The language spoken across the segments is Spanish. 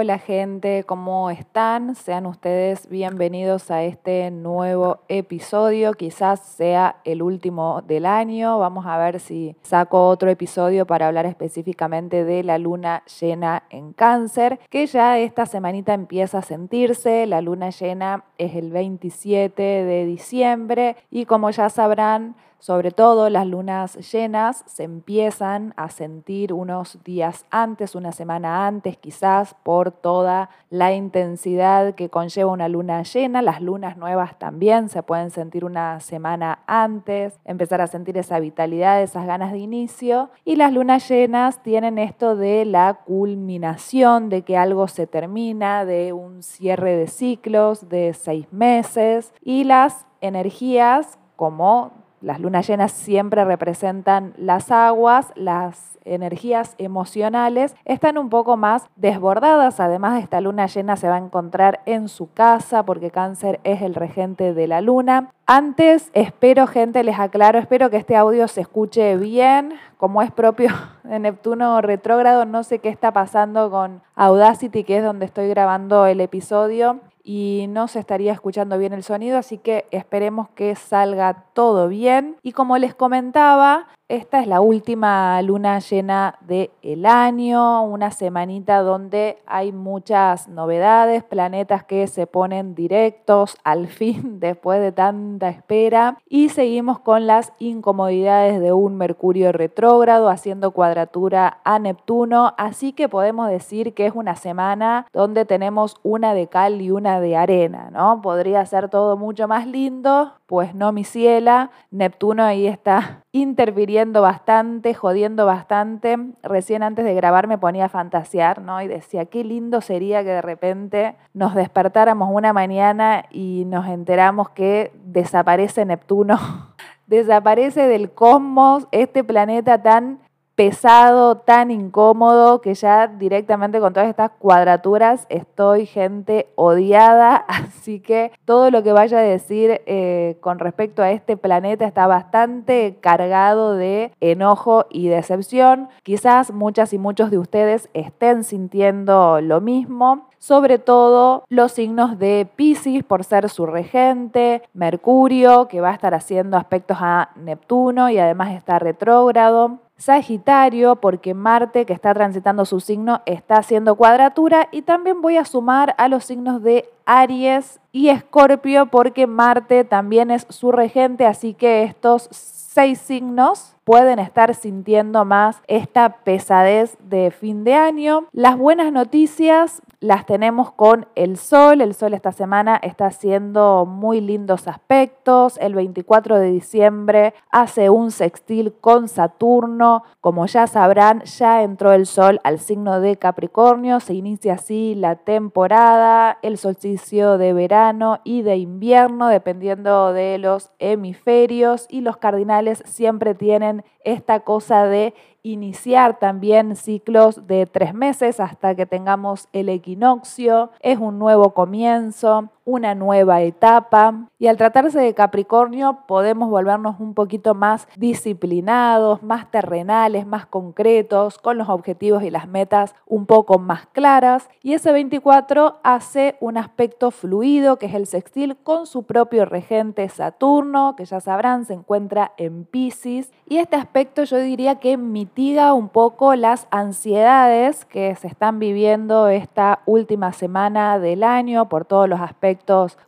Hola gente, ¿cómo están? Sean ustedes bienvenidos a este nuevo episodio. Quizás sea el último del año. Vamos a ver si saco otro episodio para hablar específicamente de la luna llena en cáncer, que ya esta semanita empieza a sentirse. La luna llena es el 27 de diciembre y como ya sabrán, sobre todo las lunas llenas se empiezan a sentir unos días antes, una semana antes quizás, por toda la intensidad que conlleva una luna llena. Las lunas nuevas también se pueden sentir una semana antes, empezar a sentir esa vitalidad, esas ganas de inicio. Y las lunas llenas tienen esto de la culminación, de que algo se termina, de un cierre de ciclos de seis meses. Y las energías como las lunas llenas siempre representan las aguas, las energías emocionales están un poco más desbordadas. Además, esta luna llena se va a encontrar en su casa porque cáncer es el regente de la luna. Antes, espero, gente, les aclaro, espero que este audio se escuche bien, como es propio de Neptuno retrógrado. No sé qué está pasando con Audacity, que es donde estoy grabando el episodio y no se estaría escuchando bien el sonido, así que esperemos que salga todo bien. Y como les comentaba, esta es la última luna llena del el año, una semanita donde hay muchas novedades, planetas que se ponen directos al fin después de tanta espera y seguimos con las incomodidades de un Mercurio retrógrado haciendo cuadratura a Neptuno, así que podemos decir que es una semana donde tenemos una de cal y una de arena, ¿no? Podría ser todo mucho más lindo, pues no mi ciela, Neptuno ahí está interfiriendo bastante, jodiendo bastante. Recién antes de grabar me ponía a fantasear, ¿no? Y decía, qué lindo sería que de repente nos despertáramos una mañana y nos enteramos que desaparece Neptuno, desaparece del cosmos este planeta tan pesado, tan incómodo, que ya directamente con todas estas cuadraturas estoy gente odiada, así que todo lo que vaya a decir eh, con respecto a este planeta está bastante cargado de enojo y decepción. Quizás muchas y muchos de ustedes estén sintiendo lo mismo sobre todo los signos de Pisces por ser su regente, Mercurio que va a estar haciendo aspectos a Neptuno y además está retrógrado, Sagitario, porque Marte, que está transitando su signo, está haciendo cuadratura. Y también voy a sumar a los signos de Aries y Escorpio, porque Marte también es su regente. Así que estos seis signos pueden estar sintiendo más esta pesadez de fin de año. Las buenas noticias las tenemos con el Sol. El Sol esta semana está haciendo muy lindos aspectos. El 24 de diciembre hace un sextil con Saturno. Como ya sabrán, ya entró el Sol al signo de Capricornio. Se inicia así la temporada, el solsticio de verano y de invierno, dependiendo de los hemisferios. Y los cardinales siempre tienen esta cosa de iniciar también ciclos de tres meses hasta que tengamos el equinoccio. Es un nuevo comienzo, una nueva etapa. Y al tratarse de Capricornio podemos volvernos un poquito más disciplinados, más terrenales, más concretos, con los objetivos y las metas un poco más claras. Y ese 24 hace un aspecto fluido, que es el sextil, con su propio regente Saturno, que ya sabrán se encuentra en Pisces. Y este aspecto yo diría que mitiga un poco las ansiedades que se están viviendo esta última semana del año por todos los aspectos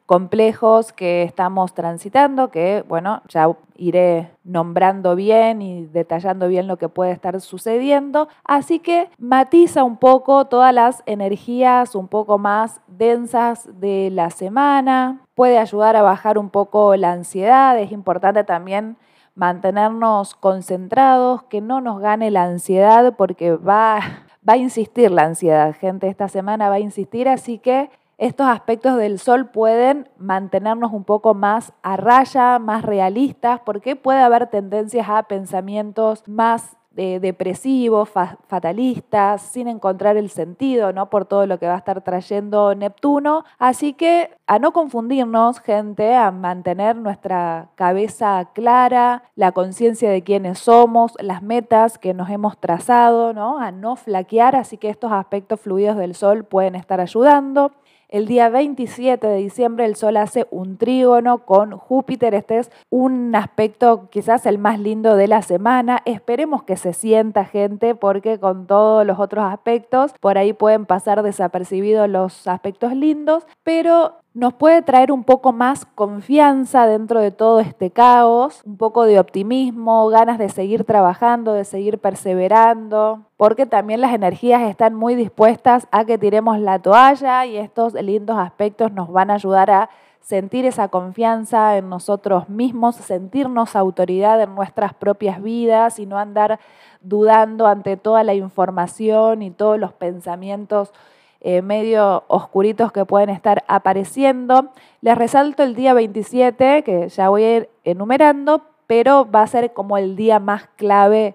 complejos que estamos transitando, que bueno, ya iré nombrando bien y detallando bien lo que puede estar sucediendo. Así que matiza un poco todas las energías un poco más densas de la semana, puede ayudar a bajar un poco la ansiedad, es importante también mantenernos concentrados, que no nos gane la ansiedad porque va, va a insistir la ansiedad, gente, esta semana va a insistir, así que estos aspectos del sol pueden mantenernos un poco más a raya, más realistas, porque puede haber tendencias a pensamientos más depresivos, fatalistas, sin encontrar el sentido, ¿no? Por todo lo que va a estar trayendo Neptuno. Así que a no confundirnos, gente, a mantener nuestra cabeza clara, la conciencia de quiénes somos, las metas que nos hemos trazado, ¿no? A no flaquear, así que estos aspectos fluidos del sol pueden estar ayudando. El día 27 de diciembre el Sol hace un trígono con Júpiter. Este es un aspecto quizás el más lindo de la semana. Esperemos que se sienta gente porque con todos los otros aspectos por ahí pueden pasar desapercibidos los aspectos lindos, pero nos puede traer un poco más confianza dentro de todo este caos, un poco de optimismo, ganas de seguir trabajando, de seguir perseverando, porque también las energías están muy dispuestas a que tiremos la toalla y estos lindos aspectos nos van a ayudar a sentir esa confianza en nosotros mismos, sentirnos autoridad en nuestras propias vidas y no andar dudando ante toda la información y todos los pensamientos eh, medio oscuritos que pueden estar apareciendo. Les resalto el día 27, que ya voy a ir enumerando, pero va a ser como el día más clave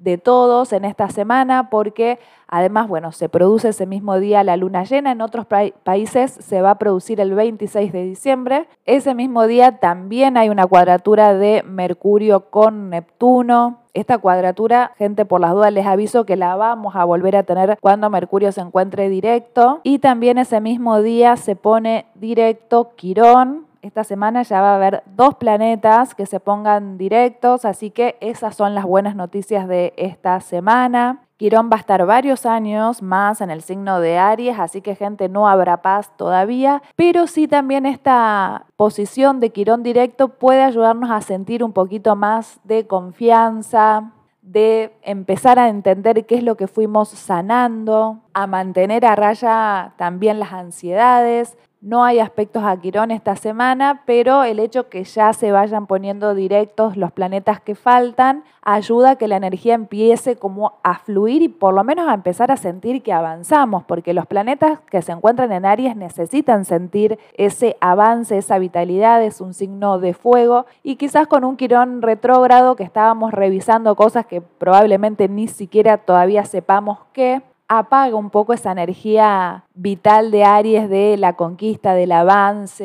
de todos en esta semana porque además, bueno, se produce ese mismo día la luna llena, en otros países se va a producir el 26 de diciembre. Ese mismo día también hay una cuadratura de Mercurio con Neptuno. Esta cuadratura, gente, por las dudas les aviso que la vamos a volver a tener cuando Mercurio se encuentre directo. Y también ese mismo día se pone directo Quirón, esta semana ya va a haber dos planetas que se pongan directos, así que esas son las buenas noticias de esta semana. Quirón va a estar varios años más en el signo de Aries, así que gente no habrá paz todavía, pero sí también esta posición de Quirón directo puede ayudarnos a sentir un poquito más de confianza, de empezar a entender qué es lo que fuimos sanando, a mantener a raya también las ansiedades, no hay aspectos a Quirón esta semana, pero el hecho que ya se vayan poniendo directos los planetas que faltan ayuda a que la energía empiece como a fluir y por lo menos a empezar a sentir que avanzamos, porque los planetas que se encuentran en Aries necesitan sentir ese avance, esa vitalidad, es un signo de fuego. Y quizás con un Quirón retrógrado que estábamos revisando cosas que probablemente ni siquiera todavía sepamos qué apaga un poco esa energía vital de Aries de la conquista, del avance,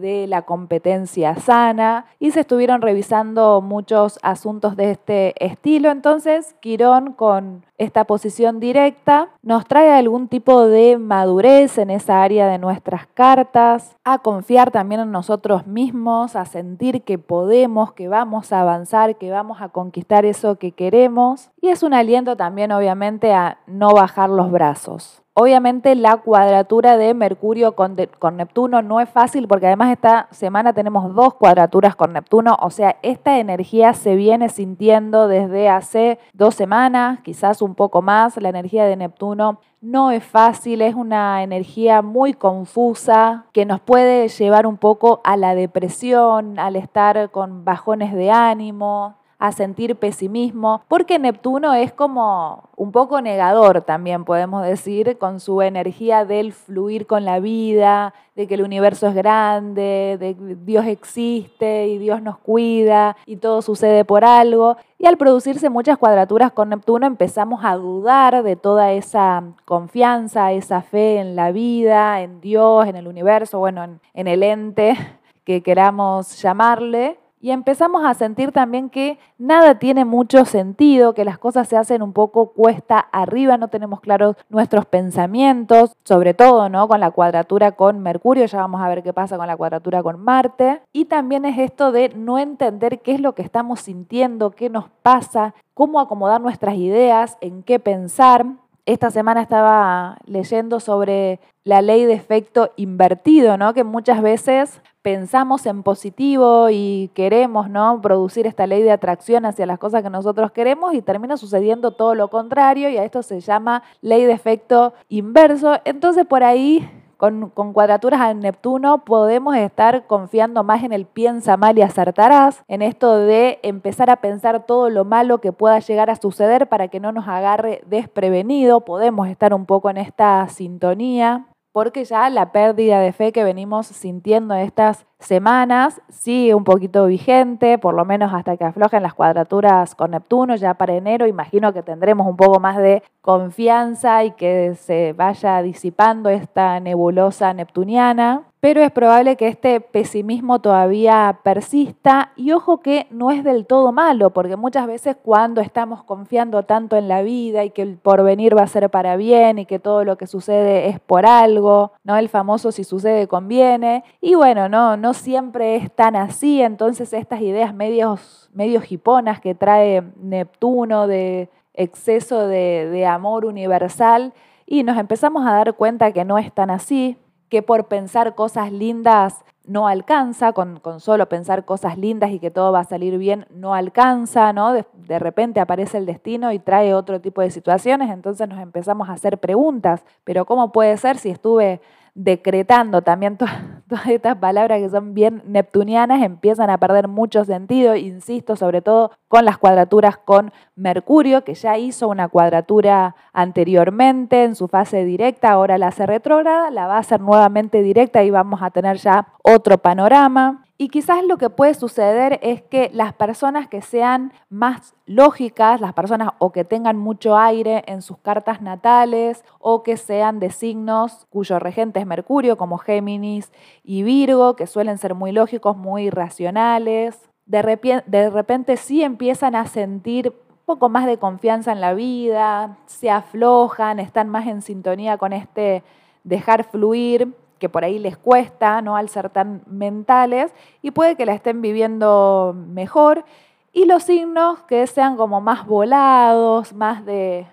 de la competencia sana y se estuvieron revisando muchos asuntos de este estilo. Entonces, Quirón con esta posición directa nos trae algún tipo de madurez en esa área de nuestras cartas, a confiar también en nosotros mismos, a sentir que podemos, que vamos a avanzar, que vamos a conquistar eso que queremos. Y es un aliento también, obviamente, a no bajar los brazos. Obviamente la cuadratura de Mercurio con, con, Neptuno no es fácil porque además esta semana tenemos dos cuadraturas con Neptuno, o sea, esta energía se viene sintiendo desde hace dos semanas, quizás un poco más, la energía de Neptuno no es fácil, es una energía muy confusa que nos puede llevar un poco a la depresión, al estar con bajones de ánimo, a sentir pesimismo, porque Neptuno es como un poco negador también, podemos decir, con su energía del fluir con la vida, de que el universo es grande, de que Dios existe y Dios nos cuida y todo sucede por algo. Y al producirse muchas cuadraturas con Neptuno empezamos a dudar de toda esa confianza, esa fe en la vida, en Dios, en el universo, bueno, en, en el ente que queramos llamarle y empezamos a sentir también que nada tiene mucho sentido, que las cosas se hacen un poco cuesta arriba, no tenemos claros nuestros pensamientos, sobre todo ¿no? con la cuadratura con Mercurio, ya vamos a ver qué pasa con la cuadratura con Marte. Y también es esto de no entender qué es lo que estamos sintiendo, qué nos pasa, cómo acomodar nuestras ideas, en qué pensar. Esta semana estaba leyendo sobre la ley de efecto invertido, ¿no? que muchas veces pensamos en positivo y queremos ¿no? producir esta ley de atracción hacia las cosas que nosotros queremos y termina sucediendo todo lo contrario y a esto se llama ley de efecto inverso. Entonces por ahí con, cuadraturas al Neptuno podemos estar confiando más en el piensa mal y acertarás, en esto de empezar a pensar todo lo malo que pueda llegar a suceder para que no nos agarre desprevenido, podemos estar un poco en esta sintonía porque ya la pérdida de fe que venimos sintiendo, estas semanas, sigue un poquito vigente, por lo menos hasta que aflojen las cuadraturas con Neptuno, ya para enero imagino que tendremos un poco más de confianza y que se vaya disipando esta nebulosa neptuniana pero es probable que este pesimismo todavía persista y ojo que no es del todo malo, porque muchas veces cuando estamos confiando tanto en la vida y que el porvenir va a ser para bien y que todo lo que sucede es por algo, ¿no? El famoso si sucede conviene, y bueno, no, no siempre es tan así, entonces estas ideas medios, medios hiponas que trae Neptuno de exceso de, amor universal, y nos empezamos a dar cuenta que no es tan así, que por pensar cosas lindas no alcanza, con, solo pensar cosas lindas y que todo va a salir bien no alcanza, ¿no? De, de, repente aparece el destino y trae otro tipo de situaciones, entonces nos empezamos a hacer preguntas, pero ¿cómo puede ser si estuve decretando también todas estas palabras que son bien neptunianas empiezan a perder mucho sentido, insisto, sobre todo con las cuadraturas con Mercurio, que ya hizo una cuadratura anteriormente en su fase directa, ahora la hace retrógrada, la va a hacer nuevamente directa y vamos a tener ya otro panorama. Y quizás lo que puede suceder es que las personas que sean más lógicas, las personas o que tengan mucho aire en sus cartas natales o que sean de signos cuyo regente es Mercurio, como Géminis y Virgo, que suelen ser muy lógicos, muy racionales, de repente, de repente sí empiezan a sentir poco más de confianza en la vida, se aflojan, están más en sintonía con este dejar fluir que por ahí les cuesta, ¿no? Al ser tan mentales, y puede que la estén viviendo mejor. Y los signos que sean como más volados, más de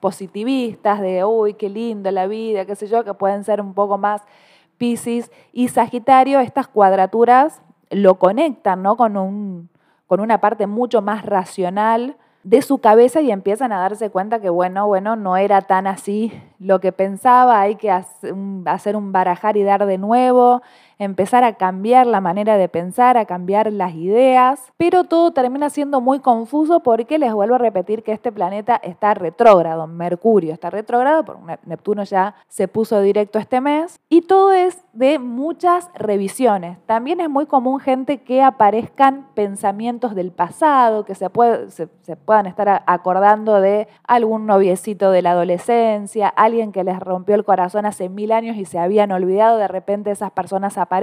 positivistas, de uy, qué lindo la vida, qué sé yo, que pueden ser un poco más Pisces y Sagitario, estas cuadraturas lo conectan, ¿no? Con, un, con una parte mucho más racional de su cabeza y empiezan a darse cuenta que, bueno, bueno, no era tan así lo que pensaba, hay que hacer un barajar y dar de nuevo, empezar a cambiar la manera de pensar, a cambiar las ideas, pero todo termina siendo muy confuso porque les vuelvo a repetir que este planeta está retrógrado, Mercurio está retrógrado, porque Neptuno ya se puso directo este mes, y todo es de muchas revisiones. También es muy común gente que aparezcan pensamientos del pasado, que se, puedan estar acordando de algún noviecito de la adolescencia, alguien que les rompió el corazón hace mil años y se habían olvidado, de repente esas personas aparecen.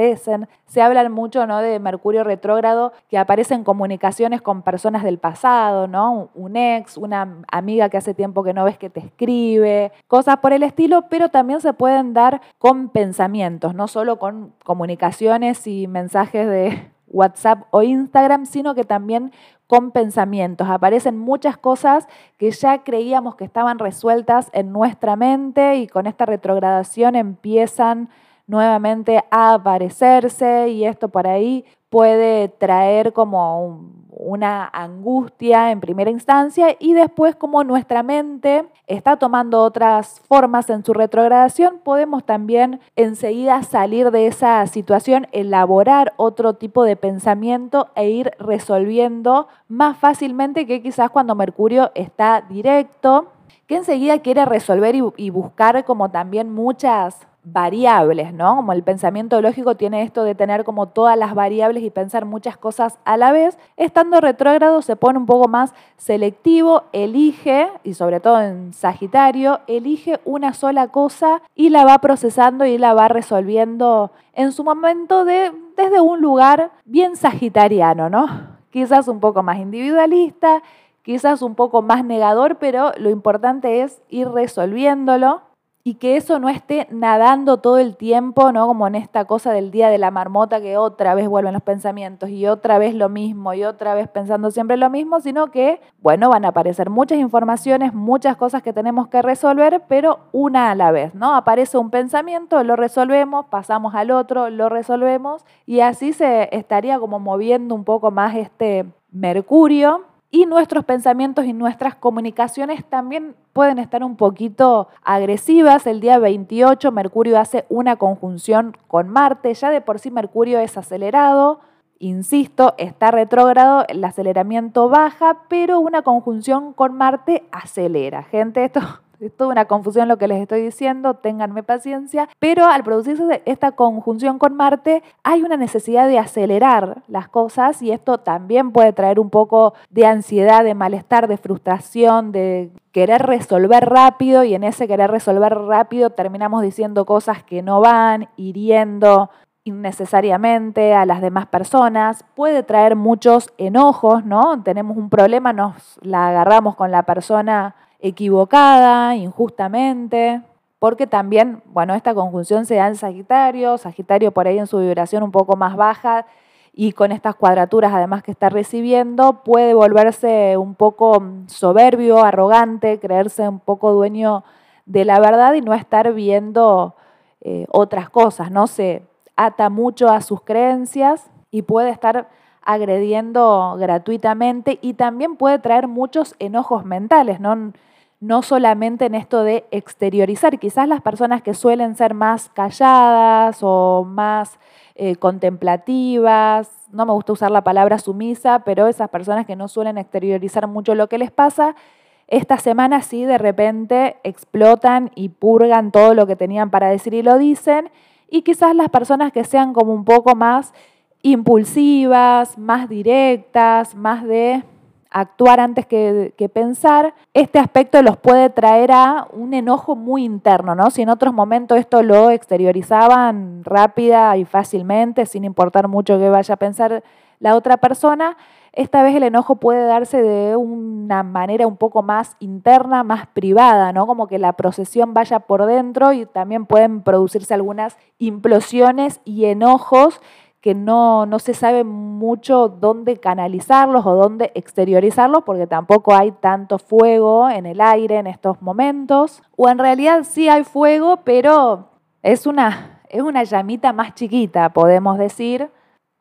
Se habla mucho ¿no? de Mercurio retrógrado, que aparecen comunicaciones con personas del pasado, ¿no? Un ex, una amiga que hace tiempo que no ves que te escribe, cosas por el estilo, pero también se pueden dar con pensamientos, no solo con comunicaciones y mensajes de WhatsApp o Instagram, sino que también con pensamientos. Aparecen muchas cosas que ya creíamos que estaban resueltas en nuestra mente y con esta retrogradación empiezan nuevamente aparecerse y esto por ahí puede traer como una angustia en primera instancia y después como nuestra mente está tomando otras formas en su retrogradación, podemos también enseguida salir de esa situación, elaborar otro tipo de pensamiento e ir resolviendo más fácilmente que quizás cuando Mercurio está directo, que enseguida quiere resolver y buscar como también muchas variables, ¿no? Como el pensamiento lógico tiene esto de tener como todas las variables y pensar muchas cosas a la vez, estando retrógrado se pone un poco más selectivo, elige, y sobre todo en Sagitario, elige una sola cosa y la va procesando y la va resolviendo en su momento de, desde un lugar bien sagitariano, ¿no? Quizás un poco más individualista, quizás un poco más negador, pero lo importante es ir resolviéndolo y que eso no esté nadando todo el tiempo, ¿no? Como en esta cosa del día de la marmota que otra vez vuelven los pensamientos y otra vez lo mismo y otra vez pensando siempre lo mismo, sino que, bueno, van a aparecer muchas informaciones, muchas cosas que tenemos que resolver, pero una a la vez, ¿no? Aparece un pensamiento, lo resolvemos, pasamos al otro, lo resolvemos y así se estaría como moviendo un poco más este Mercurio y nuestros pensamientos y nuestras comunicaciones también pueden estar un poquito agresivas. El día 28 Mercurio hace una conjunción con Marte. Ya de por sí Mercurio es acelerado. Insisto, está retrógrado, el aceleramiento baja, pero una conjunción con Marte acelera. Gente, esto es toda una confusión lo que les estoy diciendo, ténganme paciencia, pero al producirse esta conjunción con Marte hay una necesidad de acelerar las cosas y esto también puede traer un poco de ansiedad, de malestar, de frustración, de querer resolver rápido y en ese querer resolver rápido terminamos diciendo cosas que no van, hiriendo innecesariamente a las demás personas, puede traer muchos enojos, ¿no? Tenemos un problema, nos la agarramos con la persona equivocada, injustamente, porque también, bueno, esta conjunción se da en Sagitario, Sagitario por ahí en su vibración un poco más baja y con estas cuadraturas además que está recibiendo, puede volverse un poco soberbio, arrogante, creerse un poco dueño de la verdad y no estar viendo eh, otras cosas, ¿no? Se ata mucho a sus creencias y puede estar agrediendo gratuitamente y también puede traer muchos enojos mentales, ¿no? No solamente en esto de exteriorizar. Quizás las personas que suelen ser más calladas o más eh, contemplativas, no me gusta usar la palabra sumisa, pero esas personas que no suelen exteriorizar mucho lo que les pasa, esta semana sí de repente explotan y purgan todo lo que tenían para decir y lo dicen. Y quizás las personas que sean como un poco más impulsivas, más directas, más de actuar antes que, pensar, este aspecto los puede traer a un enojo muy interno, ¿no? Si en otros momentos esto lo exteriorizaban rápida y fácilmente, sin importar mucho que vaya a pensar la otra persona, esta vez el enojo puede darse de una manera un poco más interna, más privada, ¿no? Como que la procesión vaya por dentro y también pueden producirse algunas implosiones y enojos que no, no se sabe mucho dónde canalizarlos o dónde exteriorizarlos porque tampoco hay tanto fuego en el aire en estos momentos. O en realidad sí hay fuego, pero es una, es una llamita más chiquita, podemos decir.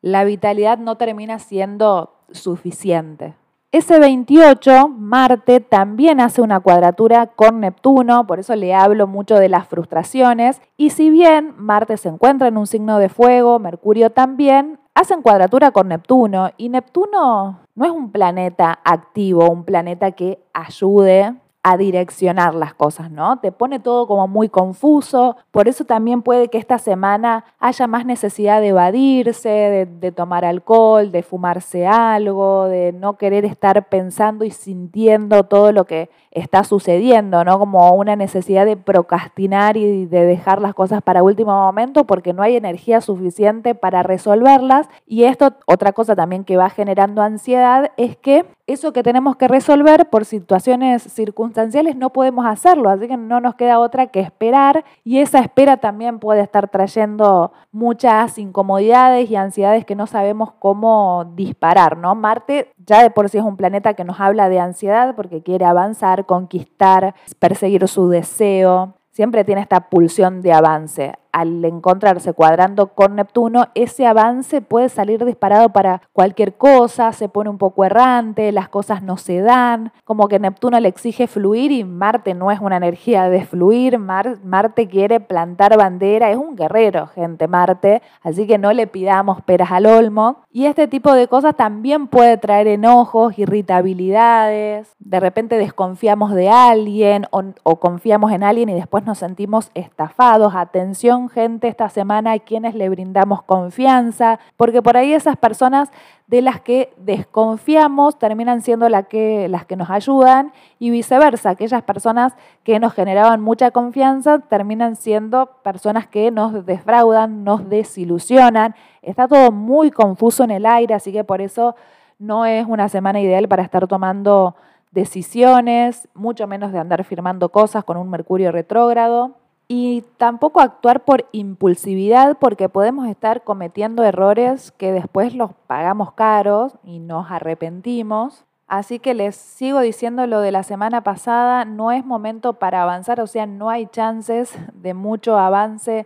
La vitalidad no termina siendo suficiente. Ese 28, Marte también hace una cuadratura con Neptuno, por eso le hablo mucho de las frustraciones. Y si bien Marte se encuentra en un signo de fuego, Mercurio también, hacen cuadratura con Neptuno. Y Neptuno no es un planeta activo, un planeta que ayude a direccionar las cosas, ¿no? Te pone todo como muy confuso, por eso también puede que esta semana haya más necesidad de evadirse, de, tomar alcohol, de fumarse algo, de no querer estar pensando y sintiendo todo lo que está sucediendo, ¿no? Como una necesidad de procrastinar y de dejar las cosas para último momento porque no hay energía suficiente para resolverlas. Y esto, otra cosa también que va generando ansiedad, es que eso que tenemos que resolver por situaciones circunstanciales no podemos hacerlo, así que no nos queda otra que esperar y esa espera también puede estar trayendo muchas incomodidades y ansiedades que no sabemos cómo disparar, ¿no? Marte ya de por sí es un planeta que nos habla de ansiedad porque quiere avanzar, conquistar, perseguir su deseo. Siempre tiene esta pulsión de avance al encontrarse cuadrando con Neptuno, ese avance puede salir disparado para cualquier cosa, se pone un poco errante, las cosas no se dan, como que Neptuno le exige fluir y Marte no es una energía de fluir, Marte quiere plantar bandera, es un guerrero, gente, Marte, así que no le pidamos peras al olmo. Y este tipo de cosas también puede traer enojos, irritabilidades, de repente desconfiamos de alguien o, o confiamos en alguien y después nos sentimos estafados, atención gente esta semana, hay quienes le brindamos confianza, porque por ahí esas personas de las que desconfiamos terminan siendo que, las que nos ayudan y viceversa, aquellas personas que nos generaban mucha confianza terminan siendo personas que nos defraudan, nos desilusionan. Está todo muy confuso en el aire, así que por eso no es una semana ideal para estar tomando decisiones, mucho menos de andar firmando cosas con un Mercurio retrógrado y tampoco actuar por impulsividad porque podemos estar cometiendo errores que después los pagamos caros y nos arrepentimos. Así que les sigo diciendo lo de la semana pasada, no es momento para avanzar, o sea, no hay chances de mucho avance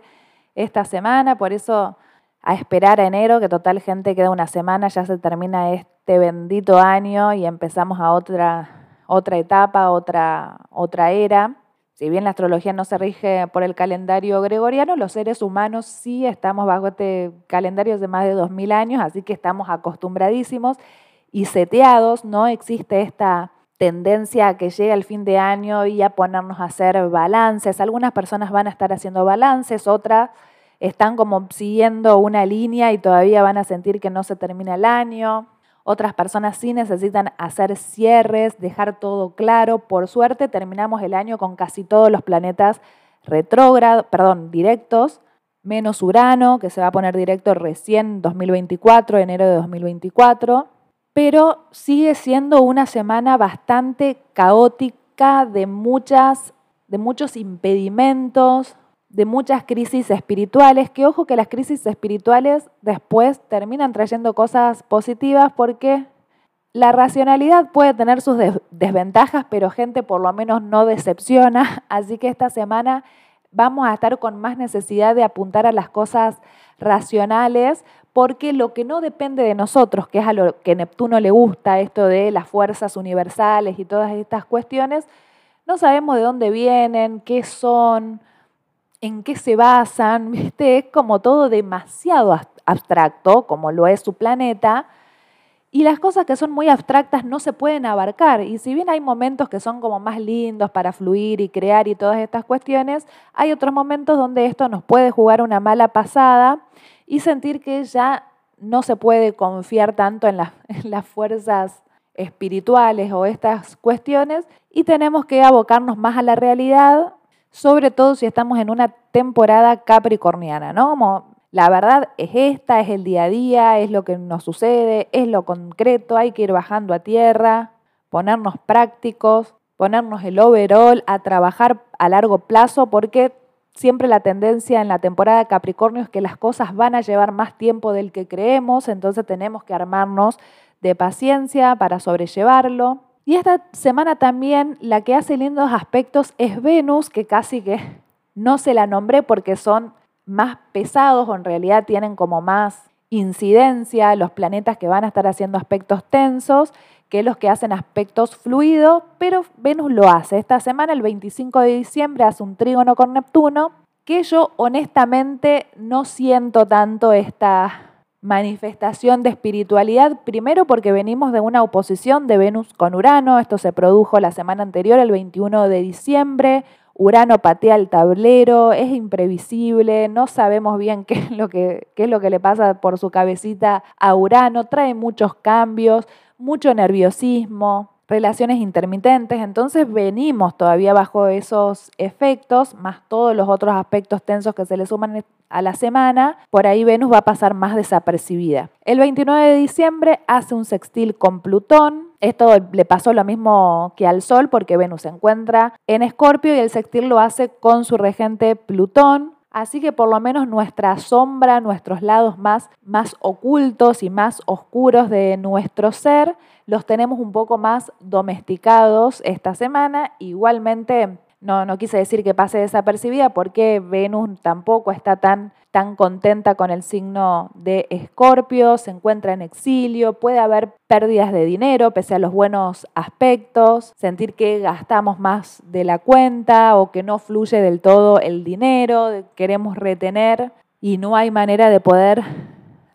esta semana, por eso a esperar a enero, que total gente queda una semana, ya se termina este bendito año y empezamos a otra, otra etapa, otra, otra era. Si bien la astrología no se rige por el calendario gregoriano, los seres humanos sí estamos bajo este calendario de más de 2000 años, así que estamos acostumbradísimos y seteados, no existe esta tendencia a que llegue el fin de año y a ponernos a hacer balances. Algunas personas van a estar haciendo balances, otras están como siguiendo una línea y todavía van a sentir que no se termina el año. Otras personas sí necesitan hacer cierres, dejar todo claro. Por suerte terminamos el año con casi todos los planetas retrógrados, perdón, directos, menos Urano, que se va a poner directo recién 2024, enero de 2024 pero sigue siendo una semana bastante caótica de, muchas, de muchos impedimentos, de muchas crisis espirituales, que ojo que las crisis espirituales después terminan trayendo cosas positivas porque la racionalidad puede tener sus desventajas, pero gente por lo menos no decepciona, así que esta semana vamos a estar con más necesidad de apuntar a las cosas racionales porque lo que no depende de nosotros, que es a lo que Neptuno le gusta, esto de las fuerzas universales y todas estas cuestiones, no sabemos de dónde vienen, qué son, en qué se basan, ¿viste? es como todo demasiado abstracto, como lo es su planeta, y las cosas que son muy abstractas no se pueden abarcar. Y si bien hay momentos que son como más lindos para fluir y crear y todas estas cuestiones, hay otros momentos donde esto nos puede jugar una mala pasada y sentir que ya no se puede confiar tanto en, las fuerzas espirituales o estas cuestiones y tenemos que abocarnos más a la realidad, sobre todo si estamos en una temporada capricorniana, ¿no? Como la verdad es esta, es el día a día, es lo que nos sucede, es lo concreto, hay que ir bajando a tierra, ponernos prácticos, ponernos el overall, a trabajar a largo plazo, porque siempre la tendencia en la temporada de Capricornio es que las cosas van a llevar más tiempo del que creemos, entonces tenemos que armarnos de paciencia para sobrellevarlo. Y esta semana también la que hace lindos aspectos es Venus, que casi que no se la nombré porque son más pesados o en realidad tienen como más incidencia los planetas que van a estar haciendo aspectos tensos que los que hacen aspectos fluidos, pero Venus lo hace. Esta semana, el 25 de diciembre, hace un trígono con Neptuno, que yo honestamente no siento tanto esta manifestación de espiritualidad, primero porque venimos de una oposición de Venus con Urano, esto se produjo la semana anterior, el 21 de diciembre, Urano patea el tablero, es imprevisible, no sabemos bien qué es, lo que, qué es lo que le pasa por su cabecita a Urano, trae muchos cambios, mucho nerviosismo, relaciones intermitentes, entonces venimos todavía bajo esos efectos, más todos los otros aspectos tensos que se le suman a la semana, por ahí Venus va a pasar más desapercibida. El 29 de diciembre hace un sextil con Plutón, esto le pasó lo mismo que al Sol porque Venus se encuentra en Escorpio y el sextil lo hace con su regente Plutón. Así que por lo menos nuestra sombra, nuestros lados más, más ocultos y más oscuros de nuestro ser, los tenemos un poco más domesticados esta semana. Igualmente, no, no quise decir que pase desapercibida porque Venus tampoco está tan, tan contenta con el signo de Escorpio, se encuentra en exilio, puede haber pérdidas de dinero pese a los buenos aspectos, sentir que gastamos más de la cuenta o que no fluye del todo el dinero, queremos retener y no hay manera de poder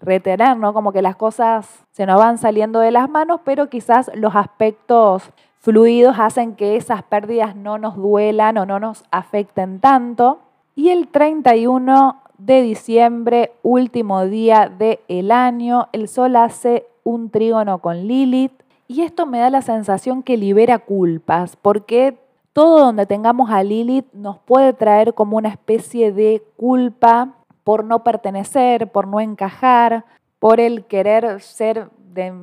retener, ¿no? Como que las cosas se nos van saliendo de las manos, pero quizás los aspectos fluidos hacen que esas pérdidas no nos duelan o no nos afecten tanto. Y el 31 de diciembre, último día del año, el Sol hace un trígono con Lilith y esto me da la sensación que libera culpas, porque todo donde tengamos a Lilith nos puede traer como una especie de culpa por no pertenecer, por no encajar, por el querer ser de,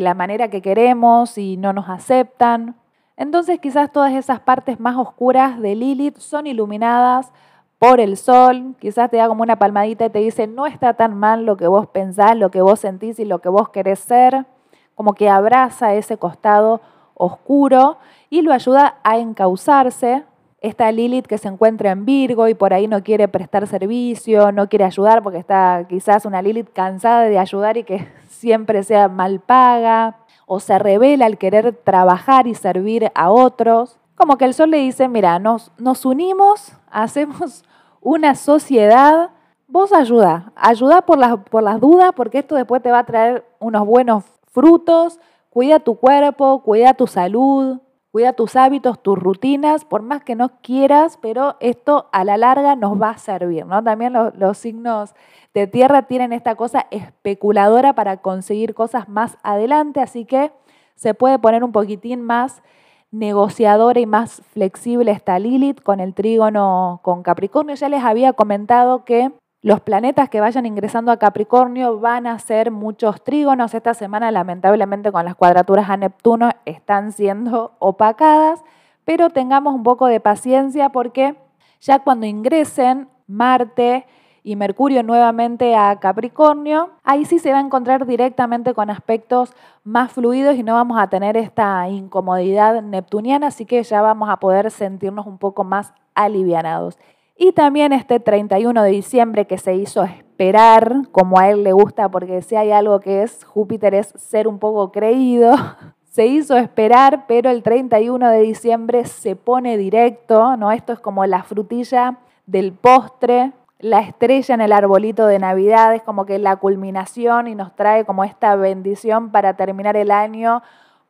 la manera que queremos y no nos aceptan. Entonces quizás todas esas partes más oscuras de Lilith son iluminadas por el sol, quizás te da como una palmadita y te dice, no está tan mal lo que vos pensás, lo que vos sentís y lo que vos querés ser, como que abraza ese costado oscuro y lo ayuda a encauzarse. Esta Lilith que se encuentra en Virgo y por ahí no quiere prestar servicio, no quiere ayudar porque está quizás una Lilith cansada de ayudar y que siempre sea mal paga, o se revela al querer trabajar y servir a otros. Como que el sol le dice, mira, nos, nos unimos, hacemos una sociedad, vos ayuda, ayuda por las, por las dudas porque esto después te va a traer unos buenos frutos, Cuida tu cuerpo, cuida tu salud, cuida tus hábitos, tus rutinas, por más que no quieras, pero esto a la larga nos va a servir, ¿no? También los, los signos de tierra tienen esta cosa especuladora para conseguir cosas más adelante, así que se puede poner un poquitín más negociadora y más flexible esta Lilith con el trígono con Capricornio. Ya les había comentado que los planetas que vayan ingresando a Capricornio van a ser muchos trígonos. Esta semana, lamentablemente, con las cuadraturas a Neptuno están siendo opacadas, pero tengamos un poco de paciencia porque ya cuando ingresen Marte y Mercurio nuevamente a Capricornio, ahí sí se va a encontrar directamente con aspectos más fluidos y no vamos a tener esta incomodidad neptuniana, así que ya vamos a poder sentirnos un poco más alivianados. Y también este 31 de diciembre que se hizo esperar, como a él le gusta, porque si hay algo que es Júpiter es ser un poco creído, se hizo esperar, pero el 31 de diciembre se pone directo, ¿no? Esto es como la frutilla del postre, la estrella en el arbolito de Navidad, es como que la culminación y nos trae como esta bendición para terminar el año,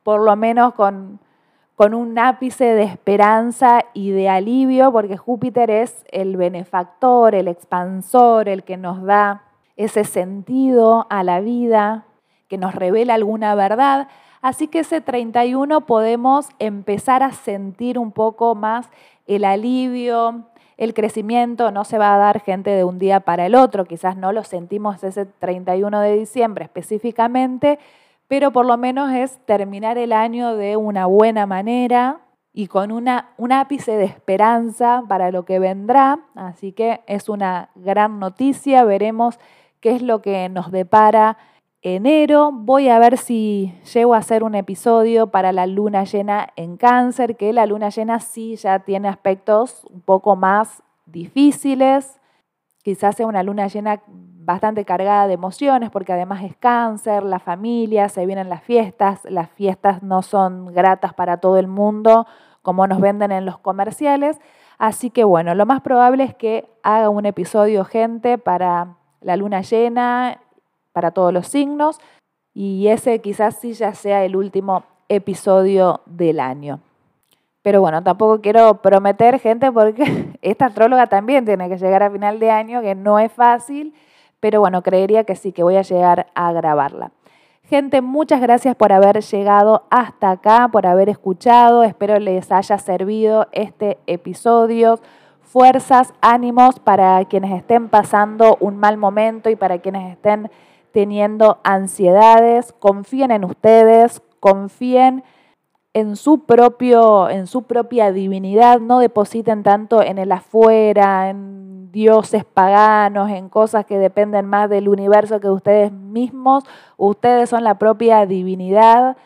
por lo menos con con un ápice de esperanza y de alivio, porque Júpiter es el benefactor, el expansor, el que nos da ese sentido a la vida, que nos revela alguna verdad. Así que ese 31 podemos empezar a sentir un poco más el alivio, el crecimiento no se va a dar gente de un día para el otro, quizás no lo sentimos ese 31 de diciembre específicamente, pero por lo menos es terminar el año de una buena manera y con un ápice de esperanza para lo que vendrá. Así que es una gran noticia, veremos qué es lo que nos depara enero. Voy a ver si llego a hacer un episodio para la luna llena en cáncer, que la luna llena sí ya tiene aspectos un poco más difíciles. Quizás sea una luna llena bastante cargada de emociones porque además es cáncer, la familia, se vienen las fiestas, las fiestas no son gratas para todo el mundo como nos venden en los comerciales. Así que bueno, lo más probable es que haga un episodio gente para la luna llena, para todos los signos, y ese quizás sí ya sea el último episodio del año. Pero bueno, tampoco quiero prometer gente porque esta astróloga también tiene que llegar a final de año, que no es fácil pero bueno, creería que sí, que voy a llegar a grabarla. Gente, muchas gracias por haber llegado hasta acá, por haber escuchado. Espero les haya servido este episodio. Fuerzas, ánimos para quienes estén pasando un mal momento y para quienes estén teniendo ansiedades. Confíen en ustedes, confíen en su propio en su propia divinidad, no depositen tanto en el afuera, en dioses paganos, en cosas que dependen más del universo que ustedes mismos. Ustedes son la propia divinidad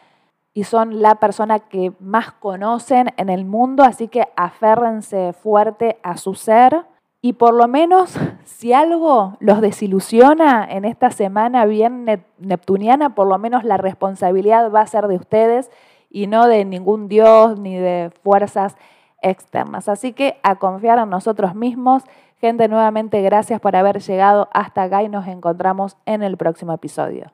y son la persona que más conocen en el mundo, así que aférrense fuerte a su ser. Y por lo menos, si algo los desilusiona en esta semana bien neptuniana, por lo menos la responsabilidad va a ser de ustedes y no de ningún dios ni de fuerzas externas. Así que a confiar en nosotros mismos Gente, nuevamente gracias por haber llegado hasta acá y nos encontramos en el próximo episodio.